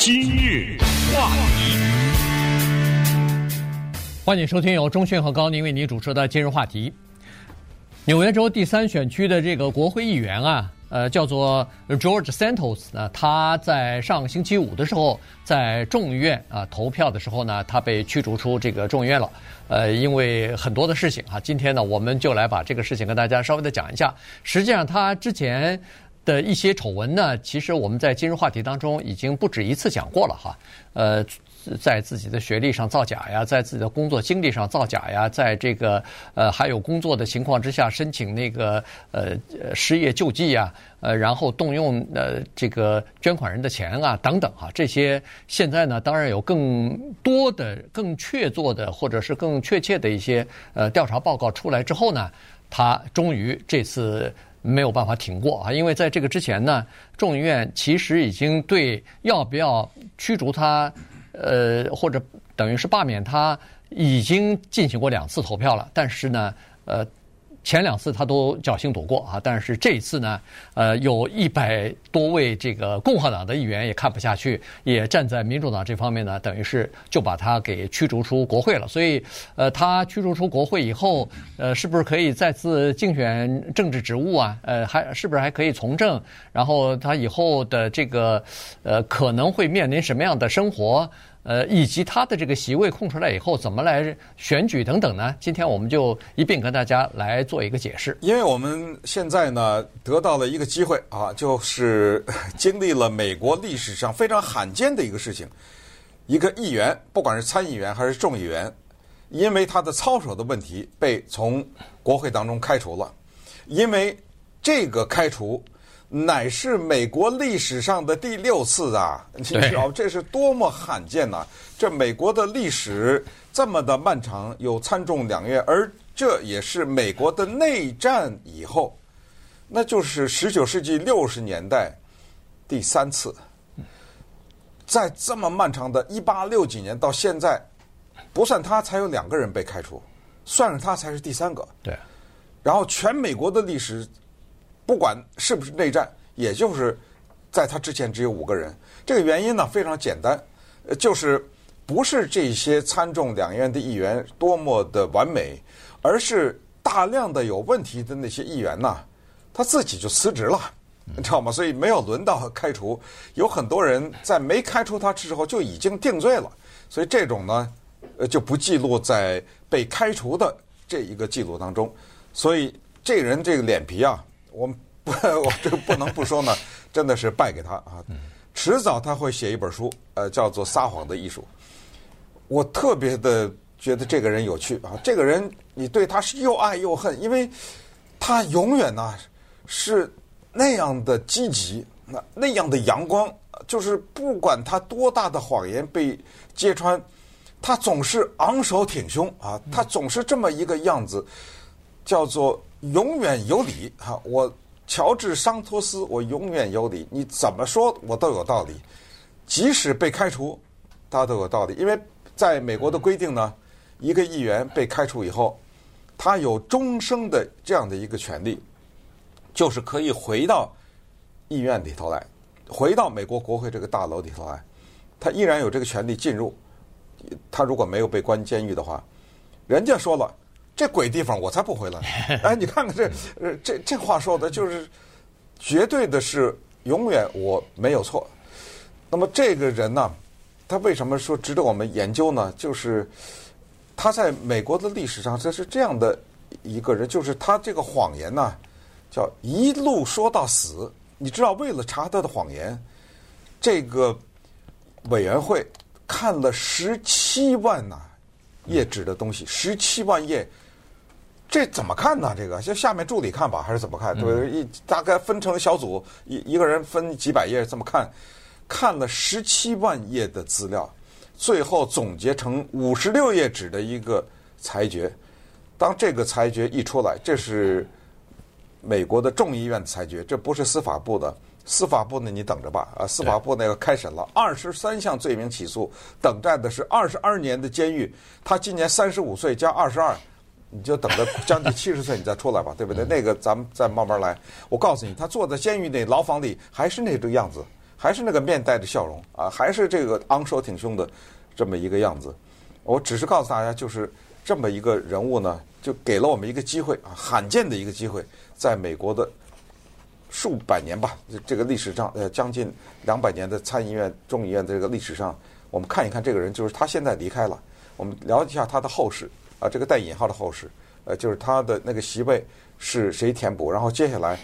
今日话题，欢迎收听由钟迅和高宁为您主持的今日话题。纽约州第三选区的这个国会议员啊，呃，叫做 George Santos 呢，他在上星期五的时候，在众议院啊投票的时候呢，他被驱逐出这个众议院了。呃，因为很多的事情啊，今天呢，我们就来把这个事情跟大家稍微的讲一下。实际上，他之前的一些丑闻呢，其实我们在今日话题当中已经不止一次讲过了哈。呃。在自己的学历上造假呀，在自己的工作经历上造假呀，在这个呃还有工作的情况之下申请那个呃失业救济呀，呃然后动用呃这个捐款人的钱啊等等啊，这些现在呢当然有更多的、更确凿的或者是更确切的一些呃调查报告出来之后呢，他终于这次没有办法挺过啊，因为在这个之前呢，众议院其实已经对要不要驱逐他。呃，或者等于是罢免他，已经进行过两次投票了，但是呢，呃。前两次他都侥幸躲过啊，但是这一次呢，呃，有一百多位这个共和党的议员也看不下去，也站在民主党这方面呢，等于是就把他给驱逐出国会了。所以，呃，他驱逐出国会以后，呃，是不是可以再次竞选政治职务啊？呃，还是不是还可以从政？然后他以后的这个，呃，可能会面临什么样的生活？呃，以及他的这个席位空出来以后，怎么来选举等等呢？今天我们就一并跟大家来做一个解释。因为我们现在呢得到了一个机会啊，就是 经历了美国历史上非常罕见的一个事情：一个议员，不管是参议员还是众议员，因为他的操守的问题被从国会当中开除了。因为这个开除。乃是美国历史上的第六次啊！你知道这是多么罕见呐、啊！这美国的历史这么的漫长，有参众两院，而这也是美国的内战以后，那就是十九世纪六十年代第三次，在这么漫长的一八六几年到现在，不算他才有两个人被开除，算上他才是第三个。对，然后全美国的历史。不管是不是内战，也就是在他之前只有五个人。这个原因呢非常简单，就是不是这些参众两院的议员多么的完美，而是大量的有问题的那些议员呐，他自己就辞职了，你知道吗？所以没有轮到开除，有很多人在没开除他之后就已经定罪了，所以这种呢，呃就不记录在被开除的这一个记录当中。所以这人这个脸皮啊。我们不，我这个不能不说呢，真的是败给他啊！迟早他会写一本书，呃，叫做《撒谎的艺术》。我特别的觉得这个人有趣啊！这个人你对他是又爱又恨，因为他永远呢是那样的积极，那那样的阳光，就是不管他多大的谎言被揭穿，他总是昂首挺胸啊！他总是这么一个样子，叫做。永远有理哈，我乔治桑托斯，我永远有理。你怎么说我都有道理，即使被开除，他都有道理。因为在美国的规定呢，一个议员被开除以后，他有终生的这样的一个权利，就是可以回到议院里头来，回到美国国会这个大楼里头来，他依然有这个权利进入。他如果没有被关监狱的话，人家说了。这鬼地方我才不回来！哎，你看看这，呃，这这话说的就是绝对的是永远我没有错。那么这个人呢，他为什么说值得我们研究呢？就是他在美国的历史上，这是这样的一个人，就是他这个谎言呢，叫一路说到死。你知道，为了查他的谎言，这个委员会看了十七万呐页纸的东西，十七万页。这怎么看呢？这个就下面助理看吧，还是怎么看？对，一大概分成小组，一一个人分几百页这么看，看了十七万页的资料，最后总结成五十六页纸的一个裁决。当这个裁决一出来，这是美国的众议院裁决，这不是司法部的。司法部呢，你等着吧。啊，司法部那个开审了二十三项罪名起诉，等待的是二十二年的监狱。他今年三十五岁加二十二。你就等着将近七十岁你再出来吧，对不对？那个咱们再慢慢来。我告诉你，他坐在监狱那牢房里还是那个样子，还是那个面带着笑容啊，还是这个昂首挺胸的这么一个样子。我只是告诉大家，就是这么一个人物呢，就给了我们一个机会啊，罕见的一个机会，在美国的数百年吧，这个历史上呃将近两百年的参议院、众议院的这个历史上，我们看一看这个人，就是他现在离开了，我们了解一下他的后事啊，这个带引号的后事，呃，就是他的那个席位是谁填补，然后接下来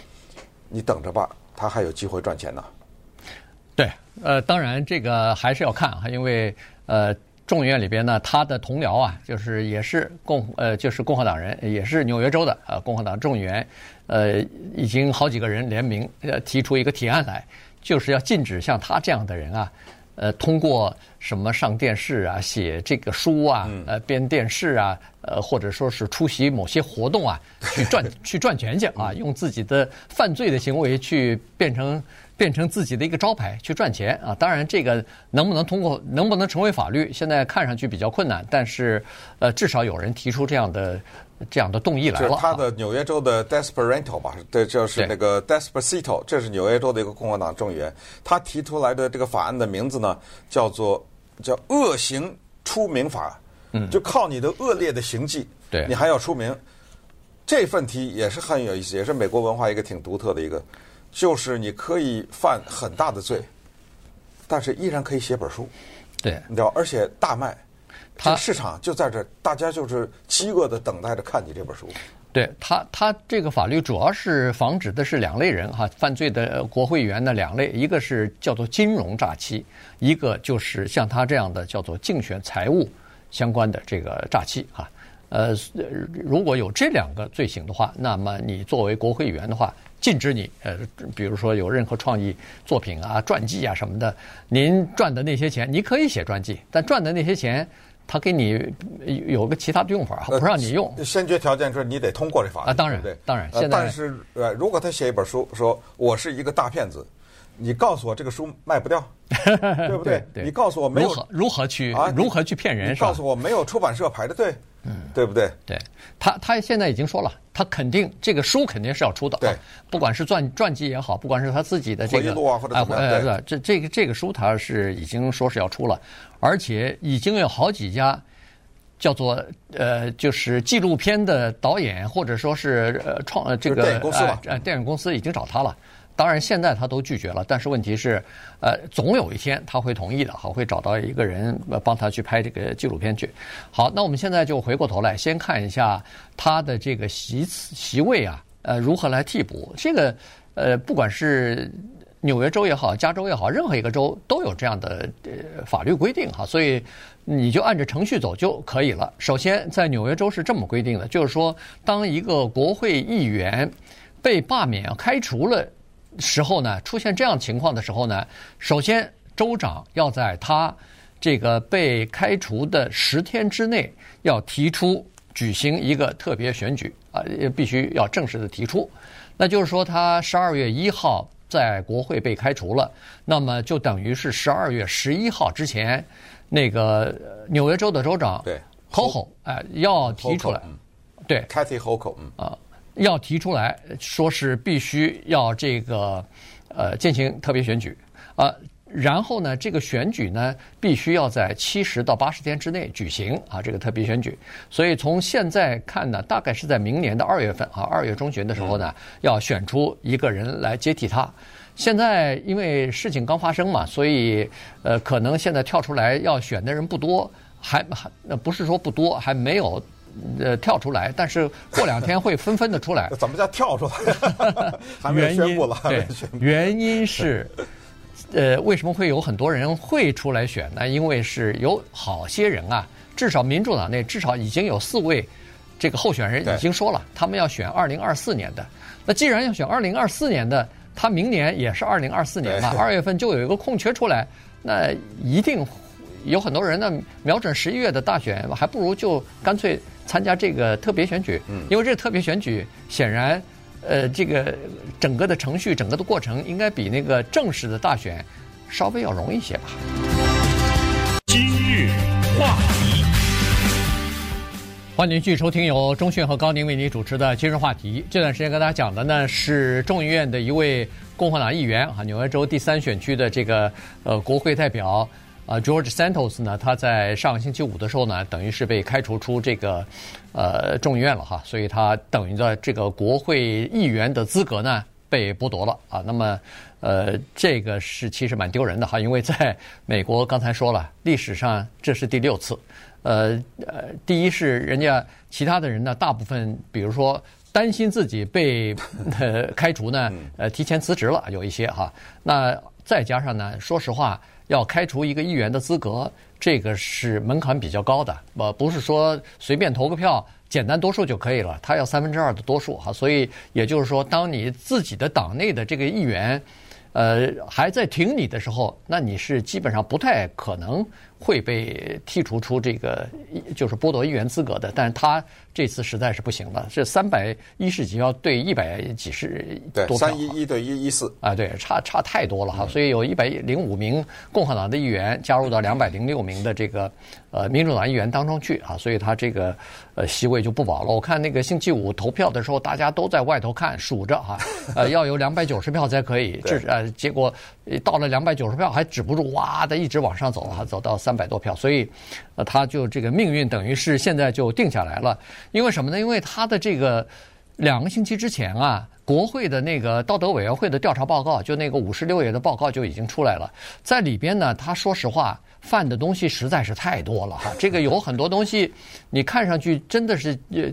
你等着吧，他还有机会赚钱呢。对，呃，当然这个还是要看啊，因为呃，众议院里边呢，他的同僚啊，就是也是共呃，就是共和党人，也是纽约州的呃共和党众议员，呃，已经好几个人联名呃提出一个提案来，就是要禁止像他这样的人啊，呃，通过什么上电视啊、写这个书啊、呃编电视啊，呃，或者说是出席某些活动啊，去赚去赚钱去啊，用自己的犯罪的行为去变成。变成自己的一个招牌去赚钱啊！当然，这个能不能通过，能不能成为法律，现在看上去比较困难。但是，呃，至少有人提出这样的这样的动议来了。就是他的纽约州的 Desperado 吧，对，就是那个 Despacito，这是纽约州的一个共和党众议员，他提出来的这个法案的名字呢，叫做叫恶行出名法。嗯，就靠你的恶劣的行迹，对，你还要出名。这份题也是很有意思，也是美国文化一个挺独特的一个。就是你可以犯很大的罪，但是依然可以写本书，对，你知道，而且大卖，它市场就在这儿，大家就是饥饿的等待着看你这本书。对他，他这个法律主要是防止的是两类人哈，犯罪的国会议员的两类，一个是叫做金融诈欺，一个就是像他这样的叫做竞选财务相关的这个诈欺哈。呃，如果有这两个罪行的话，那么你作为国会议员的话，禁止你呃，比如说有任何创意作品啊、传记啊什么的，您赚的那些钱，你可以写传记，但赚的那些钱，他给你有个其他的用法，不让你用。先决条件是你得通过这法律。啊，当然，对，当然。现在，但是呃，如果他写一本书，说我是一个大骗子，你告诉我这个书卖不掉，对不对？对，你告诉我没有如何如何去啊？如何去骗人？你告诉我没有出版社排的队。嗯，对不对？对，他他现在已经说了，他肯定这个书肯定是要出的。对，不管是传传记也好，不管是他自己的这个啊或者怎么样，哎、对，这这个这个书他是已经说是要出了，而且已经有好几家叫做呃，就是纪录片的导演或者说是呃创这个电影公司吧，呃，电影公司已经找他了。当然，现在他都拒绝了，但是问题是，呃，总有一天他会同意的，好，会找到一个人帮他去拍这个纪录片去。好，那我们现在就回过头来，先看一下他的这个席次席位啊，呃，如何来替补。这个，呃，不管是纽约州也好，加州也好，任何一个州都有这样的呃法律规定哈，所以你就按着程序走就可以了。首先，在纽约州是这么规定的，就是说，当一个国会议员被罢免、开除了。时候呢，出现这样情况的时候呢，首先州长要在他这个被开除的十天之内，要提出举行一个特别选举啊，也必须要正式的提出。那就是说，他十二月一号在国会被开除了，那么就等于是十二月十一号之前，那个纽约州的州长对 Hochul 哎要提出来，对 Kathy Hochul 啊。要提出来说是必须要这个呃进行特别选举啊，然后呢，这个选举呢必须要在七十到八十天之内举行啊，这个特别选举。所以从现在看呢，大概是在明年的二月份啊，二月中旬的时候呢，要选出一个人来接替他。现在因为事情刚发生嘛，所以呃，可能现在跳出来要选的人不多，还还呃不是说不多，还没有。呃，跳出来，但是过两天会纷纷的出来。怎么叫跳出来？还没宣布了。对，原因是，呃，为什么会有很多人会出来选呢？因为是有好些人啊，至少民主党内至少已经有四位这个候选人已经说了，他们要选二零二四年的。那既然要选二零二四年的，他明年也是二零二四年嘛，二月份就有一个空缺出来，那一定有很多人呢瞄准十一月的大选，还不如就干脆。参加这个特别选举，因为这个特别选举显然，呃，这个整个的程序、整个的过程应该比那个正式的大选稍微要容易些吧。今日话题，欢迎继续收听由钟迅和高宁为您主持的《今日话题》。这段时间跟大家讲的呢是众议院的一位共和党议员啊，纽约州第三选区的这个呃国会代表啊，George Santos 呢，他在上个星期五的时候呢，等于是被开除出这个呃众议院了哈，所以他等于在这个国会议员的资格呢被剥夺了啊。那么呃，这个是其实蛮丢人的哈，因为在美国刚才说了，历史上这是第六次。呃呃，第一是人家其他的人呢，大部分比如说担心自己被呃开除呢，呃提前辞职了，有一些哈。那再加上呢，说实话，要开除一个议员的资格，这个是门槛比较高的，呃，不是说随便投个票，简单多数就可以了，他要三分之二的多数哈。所以也就是说，当你自己的党内的这个议员，呃，还在挺你的时候，那你是基本上不太可能。会被剔除出这个，就是剥夺议员资格的。但是他这次实在是不行了，这三百一十几要对一百几十多票，对，三一一对一一四啊，对，差差太多了哈。所以有一百零五名共和党的议员加入到两百零六名的这个呃民主党议员当中去啊，所以他这个呃席位就不保了。我看那个星期五投票的时候，大家都在外头看数着哈，呃，要有两百九十票才可以，这呃结果到了两百九十票还止不住，哇的一直往上走哈，走到。三百多票，所以，呃，他就这个命运等于是现在就定下来了。因为什么呢？因为他的这个两个星期之前啊，国会的那个道德委员会的调查报告，就那个五十六页的报告就已经出来了。在里边呢，他说实话犯的东西实在是太多了哈。这个有很多东西，你看上去真的是呃。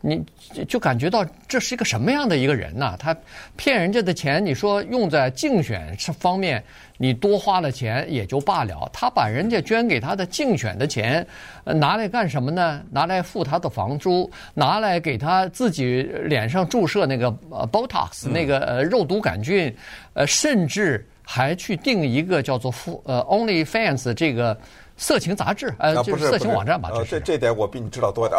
你就感觉到这是一个什么样的一个人呢？他骗人家的钱，你说用在竞选方面，你多花了钱也就罢了。他把人家捐给他的竞选的钱，拿来干什么呢？拿来付他的房租，拿来给他自己脸上注射那个呃 Botox 那个呃肉毒杆菌，呃，甚至还去定一个叫做呃 OnlyFans 这个。色情杂志，呃，就是色情网站吧。呃，这这点我比你知道多点。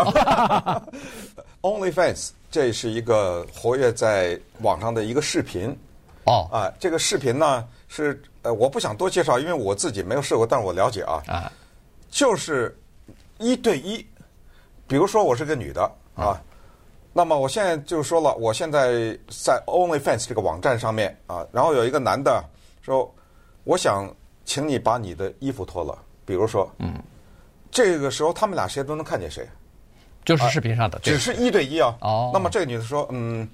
OnlyFans 这是一个活跃在网上的一个视频。哦。啊，这个视频呢是呃，我不想多介绍，因为我自己没有试过，但是我了解啊。啊。就是一对一，比如说我是个女的啊，嗯、那么我现在就说了，我现在在 OnlyFans 这个网站上面啊，然后有一个男的说，我想请你把你的衣服脱了。比如说，嗯，这个时候他们俩谁都能看见谁，就是视频上的，只是一对一啊。哦，那么这个女的说，嗯，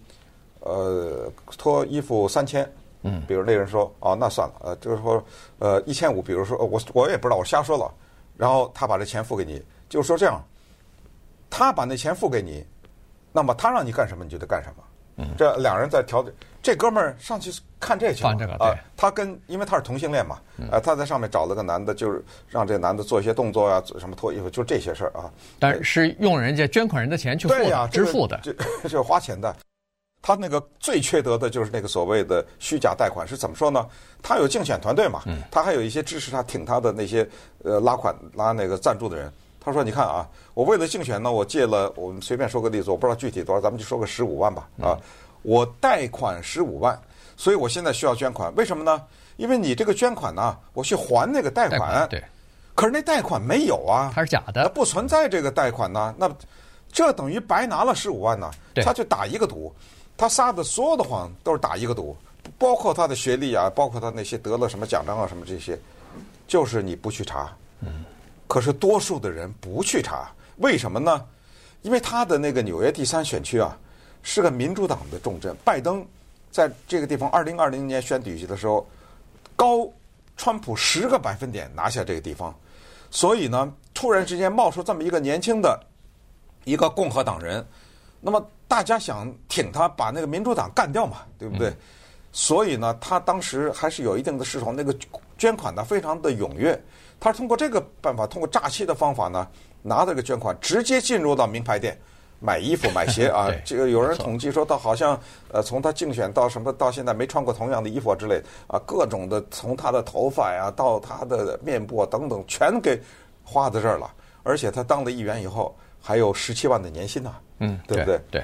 呃，脱衣服三千，嗯，比如那人说，哦，那算了，呃，就是说，呃，一千五，比如说，我我也不知道，我瞎说了。然后他把这钱付给你，就是说这样，他把那钱付给你，那么他让你干什么你就得干什么。嗯，这两人在调解。这哥们儿上去看这去了啊！他跟因为他是同性恋嘛，呃，他在上面找了个男的，就是让这男的做一些动作呀，什么脱衣服，就这些事儿啊。但是用人家捐款人的钱去付的，支付的，这 就是花钱的。他那个最缺德的就是那个所谓的虚假贷款，是怎么说呢？他有竞选团队嘛，他还有一些支持他、挺他的那些呃拉款拉那个赞助的人。他说：“你看啊，我为了竞选呢，我借了，我们随便说个例子，我不知道具体多少，咱们就说个十五万吧，啊。”我贷款十五万，所以我现在需要捐款。为什么呢？因为你这个捐款呢，我去还那个贷款。贷款对。可是那贷款没有啊，它是假的，不存在这个贷款呢。那这等于白拿了十五万呢。对。他就打一个赌，他撒的所有的谎都是打一个赌，包括他的学历啊，包括他那些得了什么奖章啊什么这些，就是你不去查。嗯。可是多数的人不去查，为什么呢？因为他的那个纽约第三选区啊。是个民主党的重镇，拜登在这个地方二零二零年选举的时候，高川普十个百分点拿下这个地方，所以呢，突然之间冒出这么一个年轻的一个共和党人，那么大家想挺他，把那个民主党干掉嘛，对不对？嗯、所以呢，他当时还是有一定的势头，那个捐款呢非常的踊跃，他是通过这个办法，通过诈欺的方法呢，拿这个捐款直接进入到名牌店。买衣服买鞋啊，这个有人统计说，他好像呃，从他竞选到什么到现在没穿过同样的衣服啊之类啊，各种的从他的头发呀到他的面部啊等等，全给花在这儿了。而且他当了议员以后，还有十七万的年薪呢，嗯，对不对？对。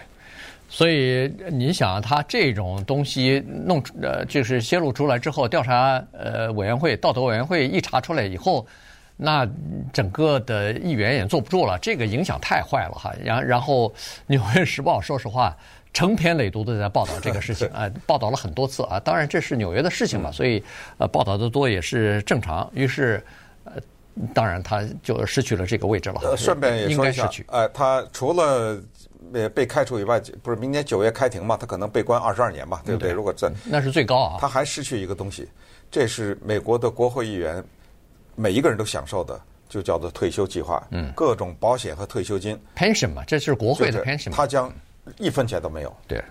所以你想，他这种东西弄呃，就是泄露出来之后，调查呃委员会道德委员会一查出来以后。那整个的议员也坐不住了，这个影响太坏了哈。然然后《纽约时报》说实话，成篇累牍的在报道这个事情啊，报道了很多次啊。当然这是纽约的事情嘛，所以呃报道的多也是正常。于是呃，当然他就失去了这个位置了。呃，顺便也说一下，呃，他除了被被开除以外，不是明年九月开庭嘛？他可能被关二十二年嘛，对不对？如果这那是最高啊。他还失去一个东西，这是美国的国会议员每一个人都享受的，就叫做退休计划，嗯，各种保险和退休金，pension 嘛，这是国会的 pension 嘛。他将一分钱都没有。对，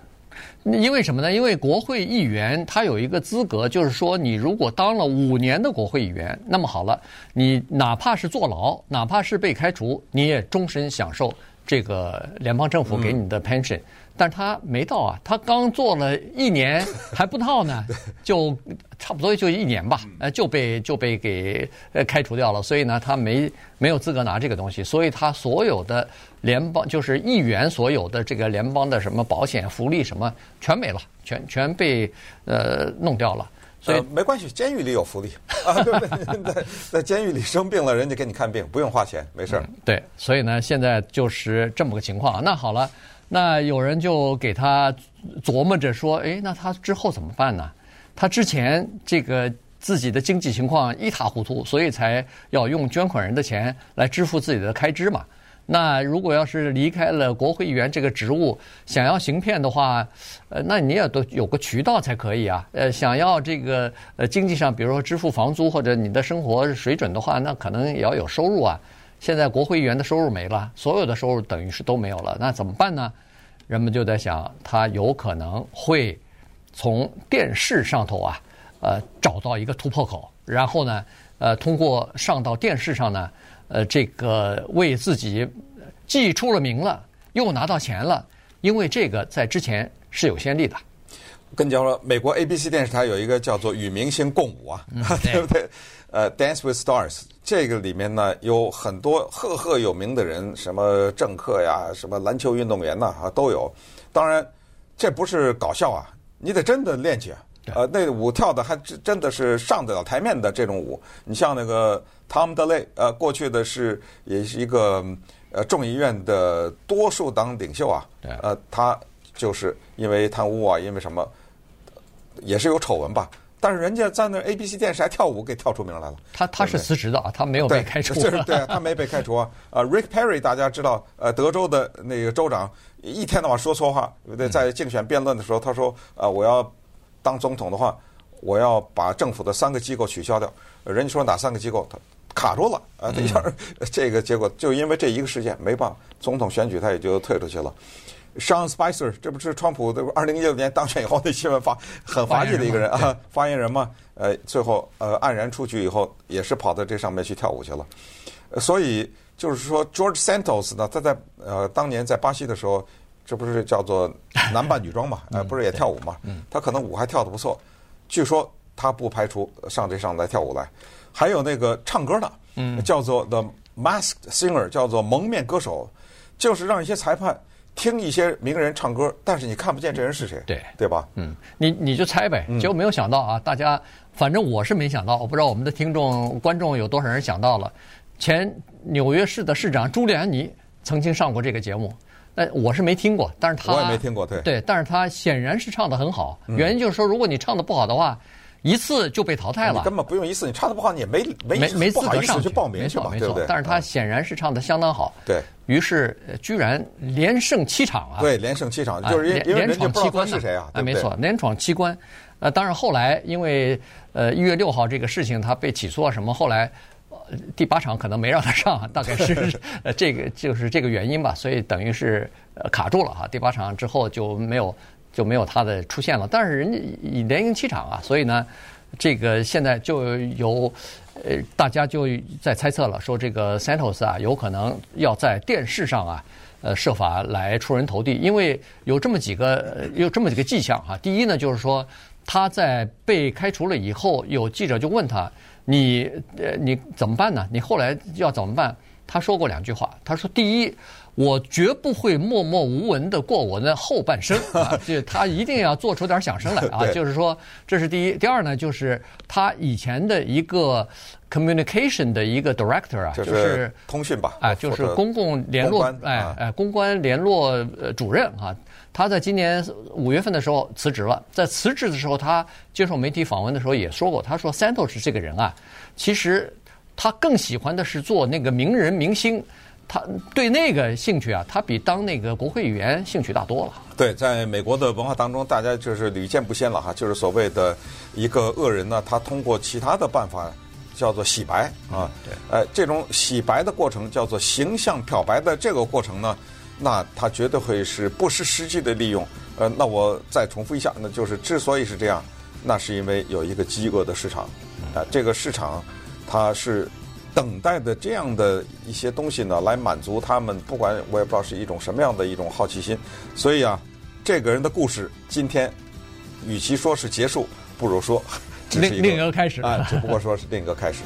因为什么呢？因为国会议员他有一个资格，就是说，你如果当了五年的国会议员，那么好了，你哪怕是坐牢，哪怕是被开除，你也终身享受这个联邦政府给你的 pension。嗯但是他没到啊，他刚做了一年还不到呢，就差不多就一年吧，呃，就被就被给呃开除掉了，所以呢，他没没有资格拿这个东西，所以他所有的联邦就是议员所有的这个联邦的什么保险福利什么全没了，全全被呃弄掉了。所以、呃、没关系，监狱里有福利 啊，对不对？在在监狱里生病了，人家给你看病，不用花钱，没事儿、嗯。对，所以呢，现在就是这么个情况。那好了。那有人就给他琢磨着说：“诶，那他之后怎么办呢？他之前这个自己的经济情况一塌糊涂，所以才要用捐款人的钱来支付自己的开支嘛。那如果要是离开了国会议员这个职务，想要行骗的话，呃，那你也都有个渠道才可以啊。呃，想要这个呃经济上，比如说支付房租或者你的生活水准的话，那可能也要有收入啊。”现在国会议员的收入没了，所有的收入等于是都没有了，那怎么办呢？人们就在想，他有可能会从电视上头啊，呃，找到一个突破口，然后呢，呃，通过上到电视上呢，呃，这个为自己既出了名了，又拿到钱了，因为这个在之前是有先例的。跟你讲说，美国 ABC 电视台有一个叫做《与明星共舞》啊，嗯、对，对不对？呃，《Dance with Stars》这个里面呢，有很多赫赫有名的人，什么政客呀，什么篮球运动员呐，啊，都有。当然，这不是搞笑啊，你得真的练去。呃，那个舞跳的还真真的是上得了台面的这种舞。你像那个 Tom DeLay，呃，过去的是也是一个呃众议院的多数党领袖啊。呃，他就是因为贪污啊，因为什么，也是有丑闻吧。但是人家在那 ABC 电视台跳舞，给跳出名来了。他他是辞职的啊，他没有被开除。对，对，他没被开除啊。呃，Rick Perry 大家知道，呃，德州的那个州长，一天到晚说错话，对？在竞选辩论的时候，他说：“呃，我要当总统的话，我要把政府的三个机构取消掉。”人家说哪三个机构？他卡住了啊！这下 这个结果就因为这一个事件，没办法，总统选举他也就退出去了。Sean Spicer，这不是川普的二零一六年当选以后那新闻发很滑稽的一个人啊，发言人嘛，呃，最后呃黯然出局以后，也是跑到这上面去跳舞去了。所以就是说，George Santos 呢，他在呃当年在巴西的时候，这不是叫做 男扮女装嘛，呃，不是也跳舞嘛？他可能舞还跳得不错。据说他不排除上这上来跳舞来。还有那个唱歌的，叫做 The Masked Singer，叫做蒙面歌手，就是让一些裁判。听一些名人唱歌，但是你看不见这人是谁，对对吧？嗯，你你就猜呗。结果没有想到啊，大家反正我是没想到，我不知道我们的听众观众有多少人想到了。前纽约市的市长朱利安尼曾经上过这个节目，那我是没听过，但是他我也没听过，对对，但是他显然是唱的很好。原因就是说，如果你唱的不好的话。一次就被淘汰了，根本不用一次。你唱的不好，你也没没没没资格上去报名去嘛，对不对？但是他显然是唱的相当好，对。于是居然连胜七场啊！对，连胜七场，就是因为连闯七关是谁啊？啊，没错，连闯七关。呃，当然后来因为呃一月六号这个事情，他被起诉啊什么，后来第八场可能没让他上，大概是 呃这个就是这个原因吧。所以等于是呃卡住了哈。第八场之后就没有。就没有他的出现了，但是人家已连赢七场啊，所以呢，这个现在就有呃大家就在猜测了，说这个 Santos 啊有可能要在电视上啊呃设法来出人头地，因为有这么几个有这么几个迹象哈。第一呢，就是说他在被开除了以后，有记者就问他，你呃你怎么办呢？你后来要怎么办？他说过两句话，他说：第一，我绝不会默默无闻的过我的后半生 啊！就他一定要做出点响声来啊！就是说，这是第一。第二呢，就是他以前的一个 communication 的一个 director 啊，就是通讯吧，啊，就是公共联络，哎哎，公关联络呃主任啊。他在今年五月份的时候辞职了。在辞职的时候，他接受媒体访问的时候也说过，他说 Santos 这个人啊，其实他更喜欢的是做那个名人明星。他对那个兴趣啊，他比当那个国会议员兴趣大多了。对，在美国的文化当中，大家就是屡见不鲜了哈，就是所谓的一个恶人呢，他通过其他的办法叫做洗白啊。对。呃，这种洗白的过程叫做形象漂白的这个过程呢，那他绝对会是不失时机的利用。呃，那我再重复一下，那就是之所以是这样，那是因为有一个饥饿的市场啊，这个市场它是。等待的这样的一些东西呢，来满足他们，不管我也不知道是一种什么样的一种好奇心。所以啊，这个人的故事今天，与其说是结束，不如说只是另另一个开始啊，只不过说是另一个开始。